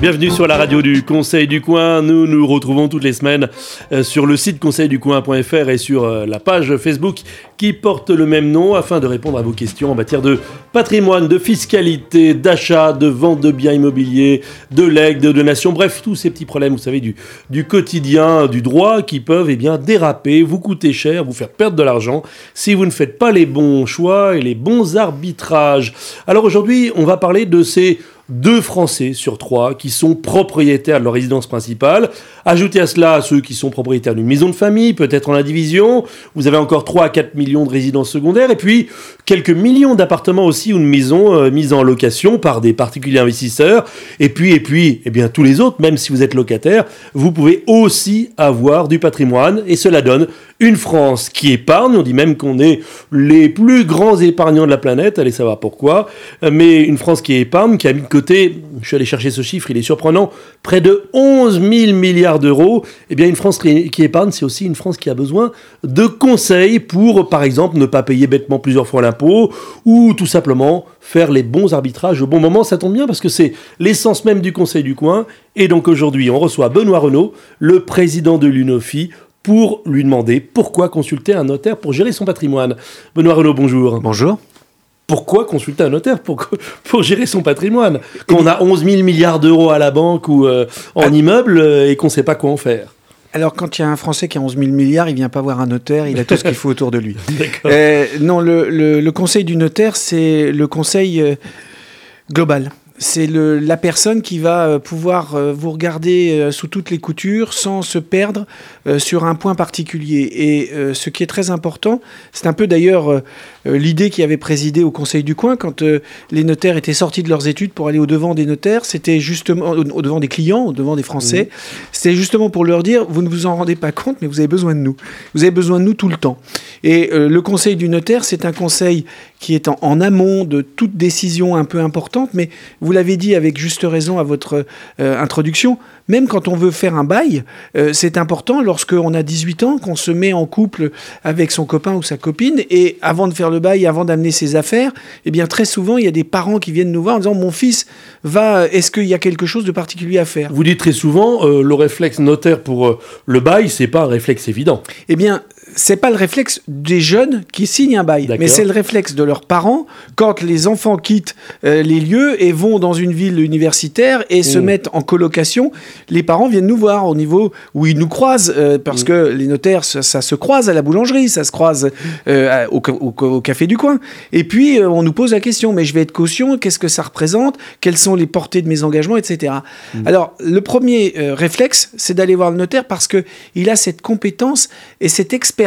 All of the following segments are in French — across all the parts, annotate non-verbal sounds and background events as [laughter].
Bienvenue sur la radio du Conseil du Coin. Nous nous retrouvons toutes les semaines euh, sur le site conseilducoin.fr et sur euh, la page Facebook qui porte le même nom afin de répondre à vos questions en matière de patrimoine, de fiscalité, d'achat, de vente de biens immobiliers, de legs, de donations, bref, tous ces petits problèmes, vous savez, du, du quotidien, du droit qui peuvent eh bien, déraper, vous coûter cher, vous faire perdre de l'argent si vous ne faites pas les bons choix et les bons arbitrages. Alors aujourd'hui, on va parler de ces deux Français sur trois qui sont propriétaires de leur résidence principale. Ajoutez à cela ceux qui sont propriétaires d'une maison de famille, peut-être en indivision. Vous avez encore 3 à 4 millions de résidences secondaires et puis quelques millions d'appartements aussi ou de maisons euh, mises en location par des particuliers investisseurs. Et puis, et puis, eh bien, tous les autres, même si vous êtes locataire, vous pouvez aussi avoir du patrimoine et cela donne une France qui épargne. On dit même qu'on est les plus grands épargnants de la planète. Allez savoir pourquoi. Mais une France qui épargne, qui a mis de je suis allé chercher ce chiffre, il est surprenant, près de 11 000 milliards d'euros. Eh bien, une France qui épargne, c'est aussi une France qui a besoin de conseils pour, par exemple, ne pas payer bêtement plusieurs fois l'impôt ou tout simplement faire les bons arbitrages au bon moment. Ça tombe bien parce que c'est l'essence même du Conseil du coin. Et donc aujourd'hui, on reçoit Benoît Renault, le président de l'UNOFI, pour lui demander pourquoi consulter un notaire pour gérer son patrimoine. Benoît Renaud, bonjour. Bonjour. Pourquoi consulter un notaire pour, [laughs] pour gérer son patrimoine Quand on a 11 000 milliards d'euros à la banque ou euh, en ah. immeuble euh, et qu'on ne sait pas quoi en faire alors, quand il y a un Français qui a 11 000 milliards, il vient pas voir un notaire, il a tout ce qu'il faut autour de lui. [laughs] Euh, non, le, le, conseil du notaire, c'est le conseil global c'est la personne qui va pouvoir euh, vous regarder sous toutes les coutures sans se perdre sur un point particulier. Et ce qui est très important, c'est un peu d'ailleurs l'idée qui avait présidé au Conseil du coin quand les notaires étaient sortis de leurs études pour aller au devant des notaires, c'était justement au devant des clients, au devant des Français, c'était justement pour leur dire vous ne vous en rendez pas compte, mais vous avez besoin de nous. Vous avez besoin de nous tout le temps. Et le Conseil du notaire, c'est un conseil qui est en, amont de toute décision un peu importante, mais vous l'avez dit avec juste raison à votre euh, introduction, même quand on veut faire un bail, euh, c'est important lorsqu'on a 18 ans, qu'on se met en couple avec son copain ou sa copine, et avant de faire le bail, avant d'amener ses affaires, eh bien très souvent, il y a des parents qui viennent nous voir en disant, mon fils va, est-ce qu'il y a quelque chose de particulier à faire? Vous dites très souvent, euh, le réflexe notaire pour le bail, c'est pas un réflexe évident. Eh bien, c'est pas le réflexe des jeunes qui signent un bail, mais c'est le réflexe de leurs parents quand les enfants quittent euh, les lieux et vont dans une ville universitaire et se mmh. mettent en colocation. Les parents viennent nous voir au niveau où ils nous croisent euh, parce mmh. que les notaires, ça, se croise à la boulangerie, ça se croise euh, au, café du coin. Et puis on nous pose la question mais je vais être caution, qu'est-ce que ça représente Quelles sont les portées de mes engagements, etc. Mmh. Alors le premier réflexe, c'est d'aller voir le notaire parce que il a cette compétence et cette expérience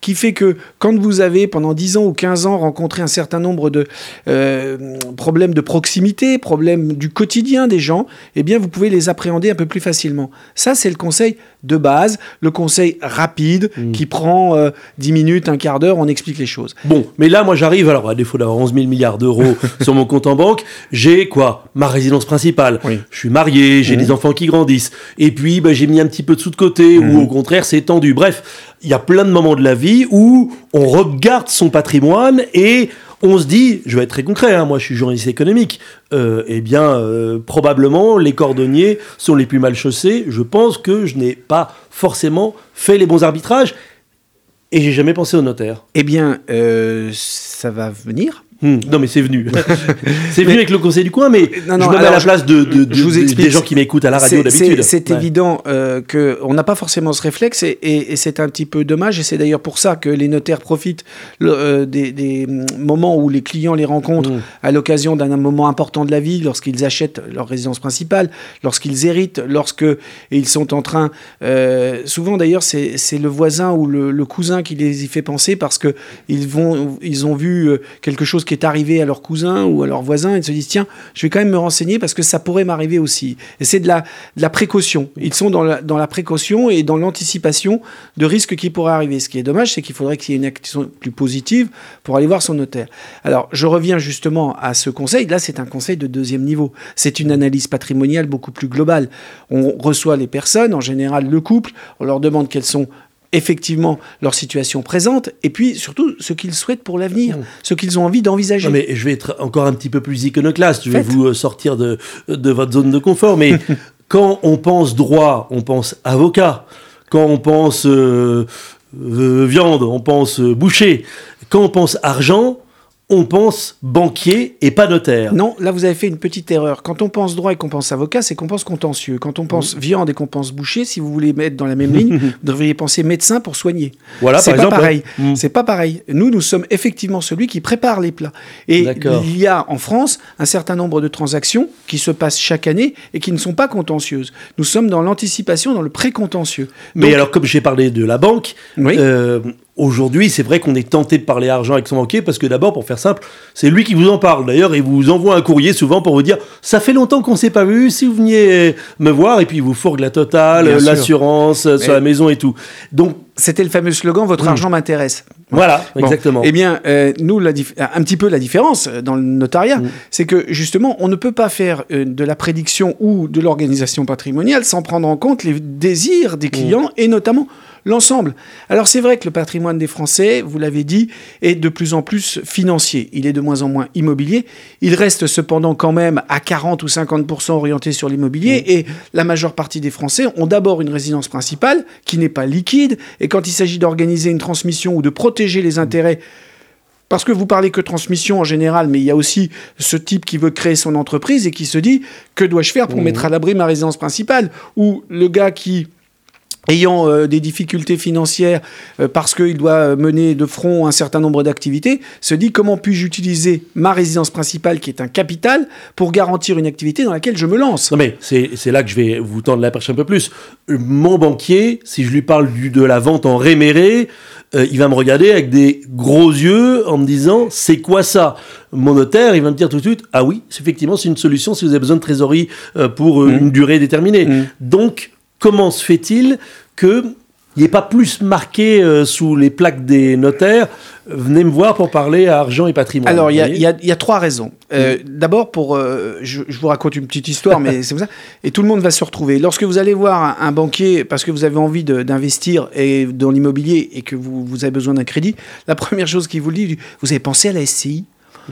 qui fait que quand vous avez pendant 10 ans ou 15 ans rencontré un certain nombre de euh, problèmes de proximité, problèmes du quotidien des gens, eh bien vous pouvez les appréhender un peu plus facilement. Ça, c'est le conseil de base, le conseil rapide mmh. qui prend 10 euh, minutes, un quart d'heure, on explique les choses. Bon, mais là, moi j'arrive, alors à défaut d'avoir 11 000 milliards d'euros [laughs] sur mon compte en banque, j'ai quoi Ma résidence principale. Je suis marié, j'ai mmh. des enfants qui grandissent. Et puis, bah, j'ai mis un petit peu de sous de côté, ou mmh. au contraire, c'est tendu. Bref, il y a plein de moments de la vie où on regarde son patrimoine et on se dit, je vais être très concret, hein, moi je suis journaliste économique, euh, eh bien euh, probablement les cordonniers sont les plus mal chaussés. Je pense que je n'ai pas forcément fait les bons arbitrages et j'ai jamais pensé au notaire. Eh bien, euh, ça va venir. Hmm. non, mais c'est venu. [laughs] c'est venu avec le conseil du coin, mais je me mets à la place de, des gens qui m'écoutent à la radio d'habitude. C'est évident euh, qu'on n'a pas forcément ce réflexe et, c'est un petit peu dommage. Et c'est d'ailleurs pour ça que les notaires profitent euh, des, moments où les clients les rencontrent hmm. à l'occasion d'un moment important de la vie, lorsqu'ils achètent leur résidence principale, lorsqu'ils héritent, lorsque ils sont en train. Euh, souvent d'ailleurs, c'est le voisin ou le, le, cousin qui les y fait penser parce que ils ont vu quelque chose qui est arrivé à leur cousin ou à leur voisin, ils se disent tiens, je vais quand même me renseigner parce que ça pourrait m'arriver aussi. Et c'est de la, précaution. Ils sont dans la, précaution et dans l'anticipation de risques qui pourraient arriver. Ce qui est dommage, c'est qu'il faudrait qu'il y ait une action plus positive pour aller voir son notaire. Alors, je reviens justement à ce conseil. Là, c'est un conseil de deuxième niveau. C'est une analyse patrimoniale beaucoup plus globale. On reçoit les personnes, en général le couple, on leur demande quelles sont effectivement leur situation présente et puis surtout ce qu'ils souhaitent pour l'avenir, mmh. ce qu'ils ont envie d'envisager. Mais je vais être encore un petit peu plus iconoclaste, je vais vous euh, sortir de, de votre zone de confort, mais [laughs] quand on pense droit, on pense avocat. Quand on pense euh, euh, viande, on pense boucher. Quand on pense argent, on pense banquier et pas notaire. Non, là vous avez fait une petite erreur. Quand on pense droit et qu'on pense avocat, c'est qu'on pense contentieux. Quand on pense viande et qu'on pense boucher, si vous voulez mettre dans la même ligne, [laughs] vous devriez penser médecin pour soigner. Voilà, c'est pas pareil. Mm. C'est pas pareil. Nous, nous sommes effectivement celui qui prépare les plats. Et il y a en France un certain nombre de transactions qui se passent chaque année et qui ne sont pas contentieuses. Nous sommes dans l'anticipation, dans le pré-contentieux. Mais alors, comme j'ai parlé de la banque, oui. Euh, Aujourd'hui, c'est vrai qu'on est tenté de parler argent avec son banquier parce que d'abord, pour faire simple, c'est lui qui vous en parle. D'ailleurs, il vous envoie un courrier souvent pour vous dire ça fait longtemps qu'on s'est pas vu. Si vous veniez me voir, et puis il vous fourgue la totale, l'assurance euh, sur la maison et tout. Donc c'était le fameux slogan votre hmm. argent m'intéresse. Voilà, exactement. Eh bien, euh, nous, la un petit peu la différence euh, dans le notariat, hmm. c'est que justement, on ne peut pas faire de la prédiction ou de l'organisation patrimoniale sans prendre en compte les désirs des hmm. clients et notamment l'ensemble. Alors c'est vrai que le patrimoine des Français, vous l'avez dit, est de plus en plus financier. Il est de moins en moins immobilier. Il reste cependant quand même à 40 ou 50% orienté sur l'immobilier. Mmh. Et la majeure partie des Français ont d'abord une résidence principale qui n'est pas liquide. Et quand il s'agit d'organiser une transmission ou de protéger les intérêts, parce que vous parlez que transmission en général, mais il y a aussi ce type qui veut créer son entreprise et qui se dit que dois-je faire pour mmh. mettre à l'abri ma résidence principale? Ou le gars qui ayant euh, des difficultés financières euh, parce qu'il doit mener de front un certain nombre d'activités, se dit comment puis-je utiliser ma résidence principale, qui est un capital, pour garantir une activité dans laquelle je me lance? Non mais c'est là que je vais vous tendre la perche un peu plus. Mon banquier, si je lui parle du, de la vente en réméré, euh, il va me regarder avec des gros yeux en me disant c'est quoi ça? Mon notaire, il va me dire tout de suite ah oui, effectivement c'est une solution si vous avez besoin de trésorerie pour mmh. une durée déterminée. Mmh. Donc comment se fait-il que il n'est pas plus marqué euh, sous les plaques des notaires. Venez me voir pour parler à argent et patrimoine. Alors, il y, a trois raisons. Euh, d'abord, pour, euh, je, vous raconte une petite histoire, mais [laughs] c'est ça. Et tout le monde va se retrouver. Lorsque vous allez voir un, banquier parce que vous avez envie d'investir dans l'immobilier et que vous, vous, avez besoin d'un crédit, la première chose qu'il vous dit, vous avez pensé à la SCI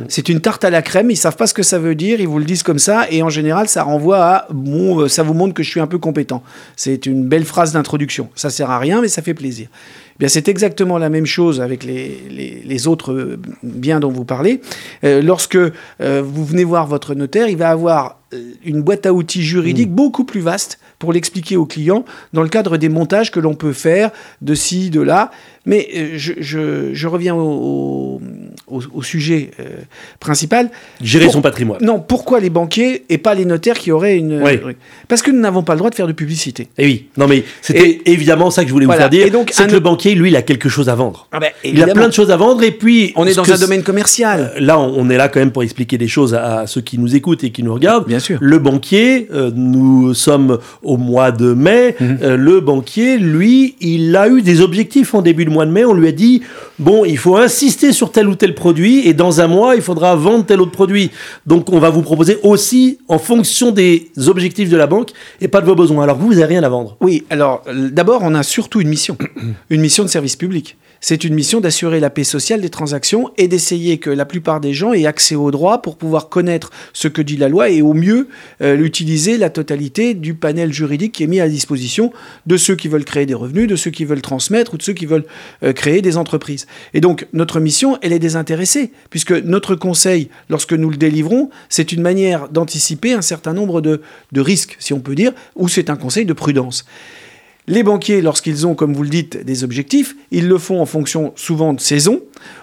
c'est une tarte à la crème, ils savent pas ce que ça veut dire, ils vous le disent comme ça, et en général, ça renvoie à bon, euh, ça vous montre que je suis un peu compétent. C'est une belle phrase d'introduction. Ça sert à rien, mais ça fait plaisir. Eh bien, c'est exactement la même chose avec les, autres euh, biens dont vous parlez. Euh, lorsque vous venez voir votre notaire, il va avoir une boîte à outils juridique mmh. beaucoup plus vaste pour l'expliquer aux clients dans le cadre des montages que l'on peut faire de ci, de là. Mais euh, je, reviens au, sujet euh, principal. Gérer son patrimoine. Non, pourquoi les banquiers et pas les notaires qui auraient une. Parce que nous n'avons pas le droit de faire de publicité. Et eh oui, non mais c'était évidemment ça que je voulais vous faire dire. C'est que le banquier, lui, il a quelque chose à vendre. Ah ben, il a plein de choses à vendre et puis. On est dans un domaine commercial. Euh, là, on, est là quand même pour expliquer des choses à, ceux qui nous écoutent et qui nous regardent. Bien sûr. Le banquier, nous sommes au mois de mai. Mhm. le banquier, lui, il a eu des objectifs en début de mois de mai, on lui a dit bon, il faut insister sur tel ou tel produit et dans un mois, il faudra vendre tel autre produit. Donc, on va vous proposer aussi en fonction des objectifs de la banque et pas de vos besoins. Alors, vous, vous n'avez rien à vendre. Oui, alors d'abord, on a surtout une mission, [clears throat] une mission de service public c'est une mission d'assurer la paix sociale des transactions et d'essayer que la plupart des gens aient accès aux droits pour pouvoir connaître ce que dit la loi et au mieux euh, utiliser la totalité du panel juridique qui est mis à disposition de ceux qui veulent créer des revenus, de ceux qui veulent transmettre ou de ceux qui veulent euh, créer des entreprises. Et donc notre mission, elle est désintéressée, puisque notre conseil, lorsque nous le délivrons, c'est une manière d'anticiper un certain nombre de risques, si on peut dire, ou c'est un conseil de prudence. Les banquiers, lorsqu'ils ont, comme vous le dites, des objectifs, ils le font en fonction souvent de saison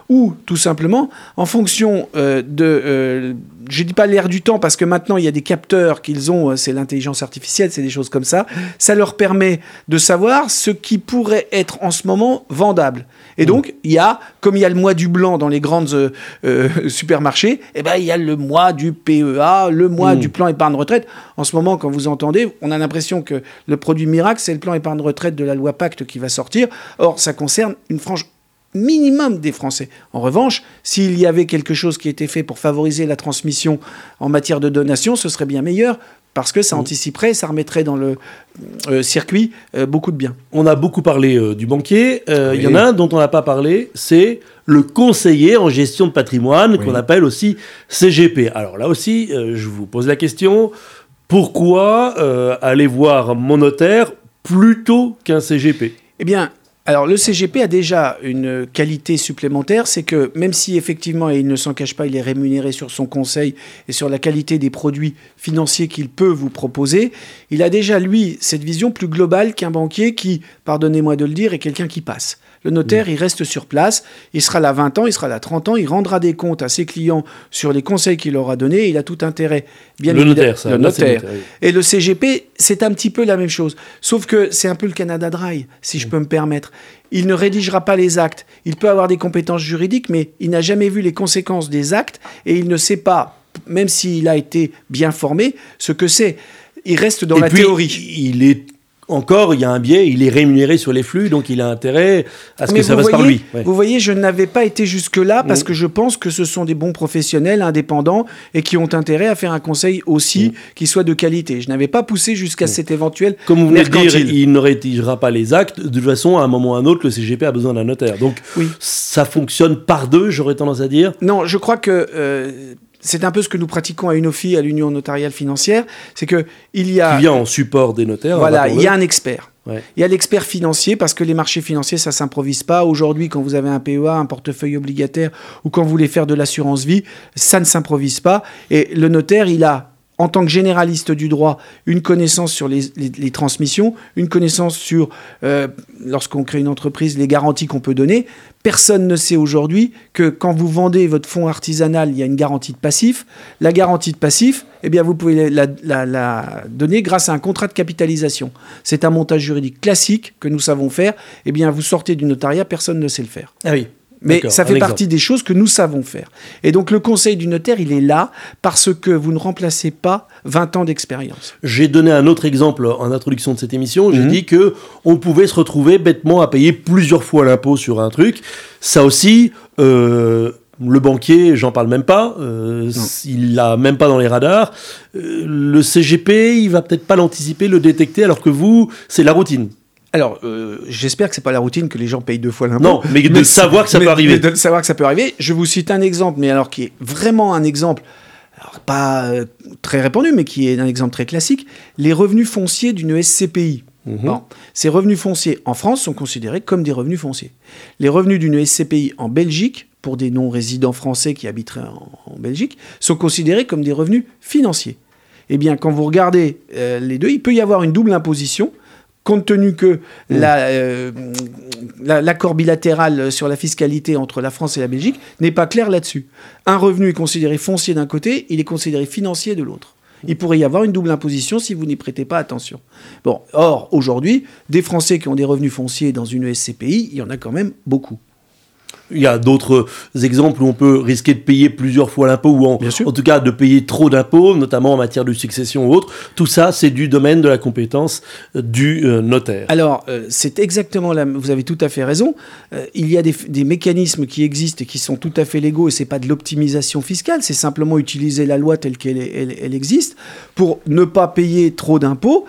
ou tout simplement en fonction euh, de, euh, je dis pas l'air du temps parce que maintenant il y a des capteurs qu'ils ont, euh, c'est l'intelligence artificielle, c'est des choses comme ça. Ça leur permet de savoir ce qui pourrait être en ce moment vendable. Et donc il y a, comme il y a le mois du blanc dans les grandes supermarchés, eh ben il y a le mois du PEA, le mois mmh. du plan épargne retraite. En ce moment, quand vous entendez, on a l'impression que le produit miracle, c'est le plan épargne retraite de la loi Pacte qui va sortir. Or, ça concerne une frange minimum des Français. En revanche, s'il y avait quelque chose qui était fait pour favoriser la transmission en matière de donation, ce serait bien meilleur parce que ça mmh. anticiperait, ça remettrait dans le euh, circuit euh, beaucoup de biens. On a beaucoup parlé euh, du banquier. Il y en a un dont on n'a pas parlé, c'est le conseiller en gestion de patrimoine, qu'on appelle aussi CGP. Alors là aussi, je vous pose la question, pourquoi aller voir mon notaire plutôt qu'un CGP Eh bien, alors le CGP a déjà une qualité supplémentaire, c'est que même si effectivement, et il ne s'en cache pas, il est rémunéré sur son conseil et sur la qualité des produits financiers qu'il peut vous proposer, il a déjà, lui, cette vision plus globale qu'un banquier qui, pardonnez-moi de le dire, est quelqu'un qui passe. Le notaire, il reste sur place, il sera là 20 ans, il sera là 30 ans, il rendra des comptes à ses clients sur les conseils qu'il leur a donnés, il a tout intérêt. Bien le notaire, ça. Le notaire. Et le CGP, c'est un petit peu la même chose. Sauf que c'est un peu le Canada Dry, si je peux me permettre. Il ne rédigera pas les actes. Il peut avoir des compétences juridiques, mais il n'a jamais vu les conséquences des actes et il ne sait pas, même s'il a été bien formé, ce que c'est. Il reste dans la théorie. Il est encore, il y a un biais, il est rémunéré sur les flux, donc il a intérêt à ce que ça passe par lui. Vous voyez, je n'avais pas été jusque-là parce mm. que je pense que ce sont des bons professionnels, indépendants, et qui ont intérêt à faire un conseil aussi mm. qui soit de qualité. Je n'avais pas poussé jusqu'à mm. cet éventuel. Comme vous venez de dire, il ne rédigera pas les actes. De toute façon, à un moment ou à un autre, le CGP a besoin d'un notaire. Donc ça fonctionne par deux, j'aurais tendance à dire. Non, je crois que. Euh, c'est un peu ce que nous pratiquons à UNOFI, à l'Union notariale financière, c'est que il y a... Qui vient en support des notaires. Voilà, il y a un expert. Il y a l'expert financier parce que les marchés financiers, ça s'improvise pas. Aujourd'hui, quand vous avez un PEA, un portefeuille obligataire ou quand vous voulez faire de l'assurance vie, ça ne s'improvise pas. Et le notaire, il a en tant que généraliste du droit, une connaissance sur les, transmissions, une connaissance sur, euh, lorsqu'on crée une entreprise, les garanties qu'on peut donner. Personne ne sait aujourd'hui que quand vous vendez votre fonds artisanal, il y a une garantie de passif. La garantie de passif, eh bien, vous pouvez la, la donner grâce à un contrat de capitalisation. C'est un montage juridique classique que nous savons faire. Eh bien, vous sortez du notariat, personne ne sait le faire. Ah oui. Mais ça fait partie des choses que nous savons faire. Et donc le conseil du notaire, il est là parce que vous ne remplacez pas 20 ans d'expérience. J'ai donné un autre exemple en introduction de cette émission. J'ai mhm. dit que on pouvait se retrouver bêtement à payer plusieurs fois l'impôt sur un truc. Ça aussi, euh, le banquier, j'en parle même pas. Euh, il l'a même pas dans les radars. Euh, le CGP, il va peut-être pas l'anticiper, le détecter, alors que vous, c'est la routine. Alors, euh, j'espère que c'est pas la routine que les gens payent deux fois l'impôt. Non, mais de savoir que ça peut arriver. de savoir que ça peut arriver. Je vous cite un exemple, mais alors qui est vraiment un exemple, pas euh, très répandu, mais qui est un exemple très classique. Les revenus fonciers d'une SCPI. Mhm. ces revenus fonciers en France sont considérés comme des revenus fonciers. Les revenus d'une SCPI en Belgique, pour des non-résidents français qui habiteraient en, Belgique, sont considérés comme des revenus financiers. Eh bien, quand vous regardez euh, les deux, il peut y avoir une double imposition compte tenu que mm. euh, l'accord bilatéral sur la fiscalité entre la France et la Belgique n'est pas clair là-dessus. Un revenu est considéré foncier d'un côté, il est considéré financier de l'autre. Il pourrait y avoir une double imposition si vous n'y prêtez pas attention. Bon, or, aujourd'hui, des Français qui ont des revenus fonciers dans une SCPI, il y en a quand même beaucoup. Il y a d'autres exemples où on peut risquer de payer plusieurs fois l'impôt ou en, en, tout cas de payer trop d'impôts, notamment en matière de succession ou autre. Tout ça, c'est du domaine de la compétence du euh, notaire. Alors, euh, c'est exactement là, vous avez tout à fait raison. Euh, il y a des, des, mécanismes qui existent et qui sont tout à fait légaux et c'est pas de l'optimisation fiscale, c'est simplement utiliser la loi telle qu'elle elle existe pour ne pas payer trop d'impôts.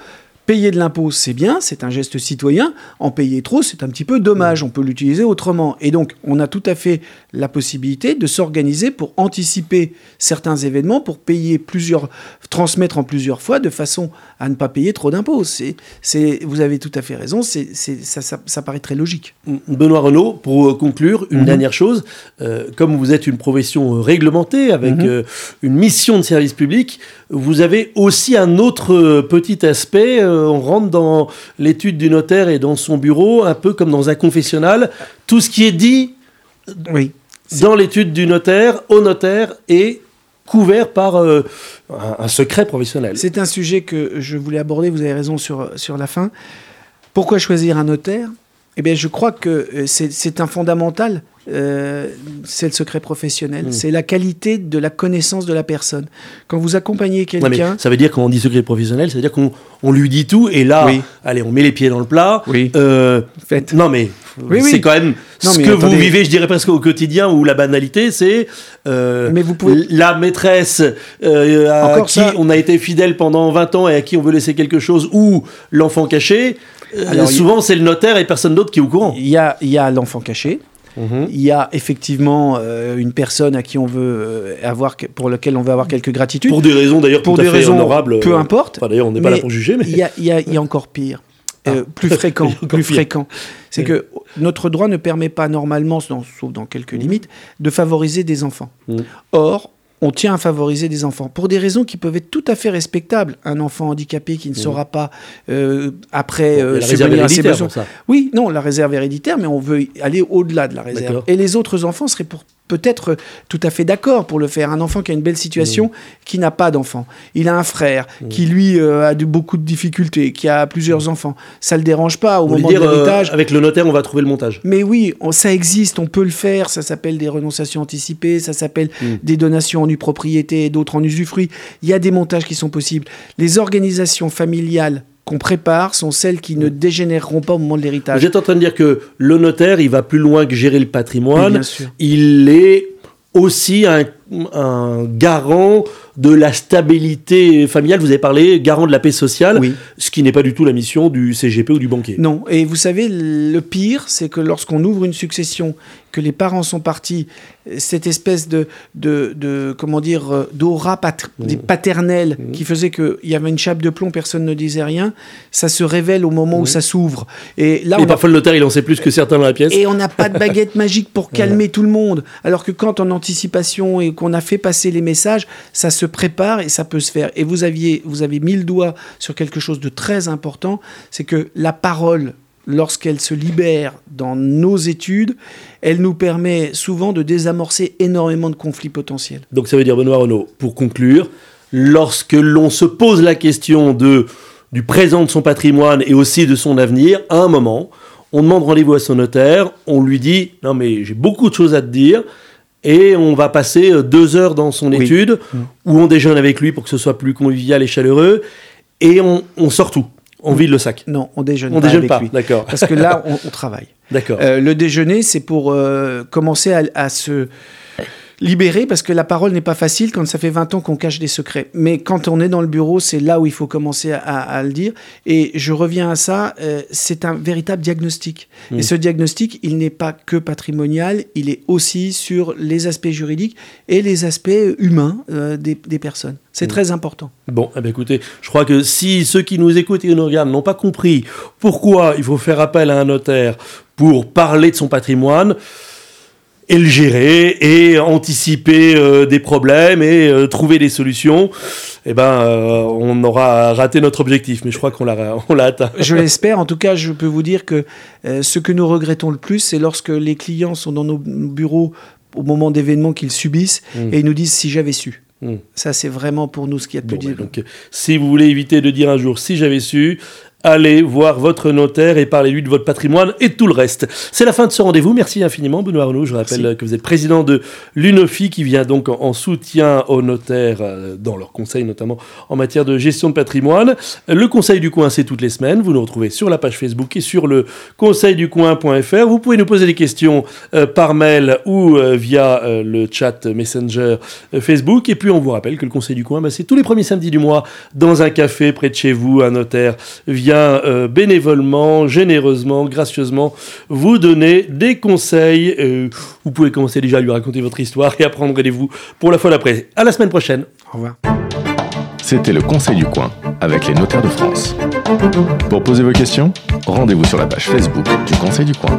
Payer de l'impôt, c'est bien, c'est un geste citoyen. En payer trop, c'est un petit peu dommage. On peut l'utiliser autrement. Et donc, on a tout à fait la possibilité de s'organiser pour anticiper certains événements, pour payer plusieurs, transmettre en plusieurs fois, de façon à ne pas payer trop d'impôts. C'est, c'est, vous avez tout à fait raison. C'est, ça, ça, paraît très logique. Benoît Renault, pour conclure, une mhm. dernière chose. Euh, comme vous êtes une profession réglementée avec mhm. euh, une mission de service public, vous avez aussi un autre petit aspect. Euh, on rentre dans l'étude du notaire et dans son bureau, un peu comme dans un confessionnal. Tout ce qui est dit oui, dans l'étude du notaire, au notaire, est couvert par euh, un, secret professionnel. C'est un sujet que je voulais aborder, vous avez raison sur, sur la fin. Pourquoi choisir un notaire? Eh bien, je crois que c'est un fondamental euh, c'est le secret professionnel. Hmm. C'est la qualité de la connaissance de la personne. Quand vous accompagnez quelqu'un. ça veut dire, quand on dit secret professionnel, ça veut dire qu'on on lui dit tout et là, allez, on met les pieds dans le plat. Oui. Euh, Non, mais c'est quand même ce que vous vivez, je dirais presque au quotidien, où la banalité, c'est euh, vous pouvez... la maîtresse euh, à qui on a été fidèle pendant 20 ans et à qui on veut laisser quelque chose, ou l'enfant caché. Alors, souvent, c'est le notaire et personne d'autre qui est au courant. Il y a, y a l'enfant caché, Mhm. Il y a effectivement euh, une personne à qui on veut euh, avoir, pour laquelle on veut avoir quelques gratitudes. Pour des raisons d'ailleurs tout des à fait raisons, honorables. Peu importe. d'ailleurs, on n'est pas là pour juger, mais il y a, encore pire. [laughs] Euh, ah. plus fréquent, [laughs] plus fréquent. C'est que notre droit ne permet pas normalement, sauf dans quelques mhm. limites, de favoriser des enfants. Mhm. Or, on tient à favoriser des enfants pour des raisons qui peuvent être tout à fait respectables. Un enfant handicapé qui ne saura pas euh, après euh, subvenir à ses besoins. Oui, non, la réserve héréditaire, mais on veut aller au-delà de la réserve. Et les autres enfants seraient pour peut-être tout à fait d'accord pour le faire. Un enfant qui a une belle situation, mmh. qui n'a pas d'enfant. Il a un frère mmh. qui, lui, euh, a de, beaucoup de difficultés, qui a plusieurs enfants. Ça ne le dérange pas au moment de l'héritage. avec le notaire, on va trouver le montage. Mais oui, ça existe, on peut le faire. Ça s'appelle des renonciations anticipées, ça s'appelle des donations en propriété et d'autres en usufruit. Il y a des montages qui sont possibles. Les organisations familiales qu'on prépare sont celles qui ne dégénéreront pas au moment de l'héritage. Êtes en train de dire que le notaire, il va plus loin que gérer le patrimoine. Il est aussi un, un, garant de la stabilité familiale. Vous avez parlé garant de la paix sociale, ce qui n'est pas du tout la mission du CGP ou du banquier. Non, et vous savez, le pire, c'est que lorsqu'on ouvre une succession, que les parents sont partis, cette espèce de, de, de comment dire, d'aura mmh. paternelle mmh. qui faisait qu'il y avait une chape de plomb, personne ne disait rien, ça se révèle au moment où mmh. ça s'ouvre. Et là, parfois le notaire, il en sait plus que certains dans la pièce. Et on n'a pas de baguette magique pour [laughs] calmer tout le monde. Alors que quand en anticipation et qu'on a fait passer les messages, ça se prépare et ça peut se faire. Et vous, aviez, vous avez mis le doigt sur quelque chose de très important, c'est que la parole lorsqu'elle se libère dans nos études, elle nous permet souvent de désamorcer énormément de conflits potentiels. Donc ça veut dire, Benoît Renaud, pour conclure, lorsque l'on se pose la question de, du présent de son patrimoine et aussi de son avenir, à un moment, on demande rendez-vous à son notaire, on lui dit, non mais j'ai beaucoup de choses à te dire, et on va passer euh, deux heures dans son étude, mm. où on déjeune avec lui pour que ce soit plus convivial et chaleureux, et on, sort tout. On vide le sac. Non, on déjeune on pas déjeune pas, d'accord. Parce que là, [laughs] on, travaille. D'accord. Euh, le déjeuner, c'est pour euh, commencer à, se libérer parce que la parole n'est pas facile quand ça fait 20 ans qu'on cache des secrets. Mais quand on est dans le bureau, c'est là où il faut commencer à, le dire. Et je reviens à ça, euh, c'est un véritable diagnostic. Et mmh. ce diagnostic, il n'est pas que patrimonial, il est aussi sur les aspects juridiques et les aspects humains euh, des, personnes. C'est mmh. très important. Bon, eh bien, écoutez, je crois que si ceux qui nous écoutent et nous regardent n'ont pas compris pourquoi il faut faire appel à un notaire pour parler de son patrimoine, et le gérer et anticiper euh, des problèmes et euh, trouver des solutions, eh ben, euh, on aura raté notre objectif. Mais je crois qu'on l'a, on l'a atteint. Je l'espère. En tout cas, je peux vous dire que ce que nous regrettons le plus, c'est lorsque les clients sont dans nos bureaux au moment d'événements qu'ils subissent mmh. et ils nous disent si j'avais su. Mmh. Ça, c'est vraiment pour nous ce qui est de plus bon, Donc, si vous voulez éviter de dire un jour si j'avais su, allez voir votre notaire et parlez-lui de votre patrimoine et de tout le reste. C'est la fin de ce rendez-vous. Merci infiniment, Benoît Arnaud. Je rappelle que vous êtes président de l'UNOFI qui vient donc en soutien aux notaires euh, dans leurs conseils, notamment en matière de gestion de patrimoine. Le Conseil du Coin, c'est toutes les semaines. Vous nous retrouvez sur la page Facebook et sur le conseilducoin.fr. Vous pouvez nous poser des questions euh, par mail ou euh, via le chat Messenger Facebook. Et puis, on vous rappelle que le Conseil du Coin, bah, c'est tous les premiers samedis du mois dans un café près de chez vous, un notaire euh, bénévolement, généreusement, gracieusement vous donner des conseils. Euh, vous pouvez commencer déjà à lui raconter votre histoire et à prendre rendez-vous pour la fois d'après. À la semaine prochaine. Au revoir. C'était le Conseil du coin avec les notaires de France. Pour poser vos questions, rendez-vous sur la page Facebook du Conseil du coin.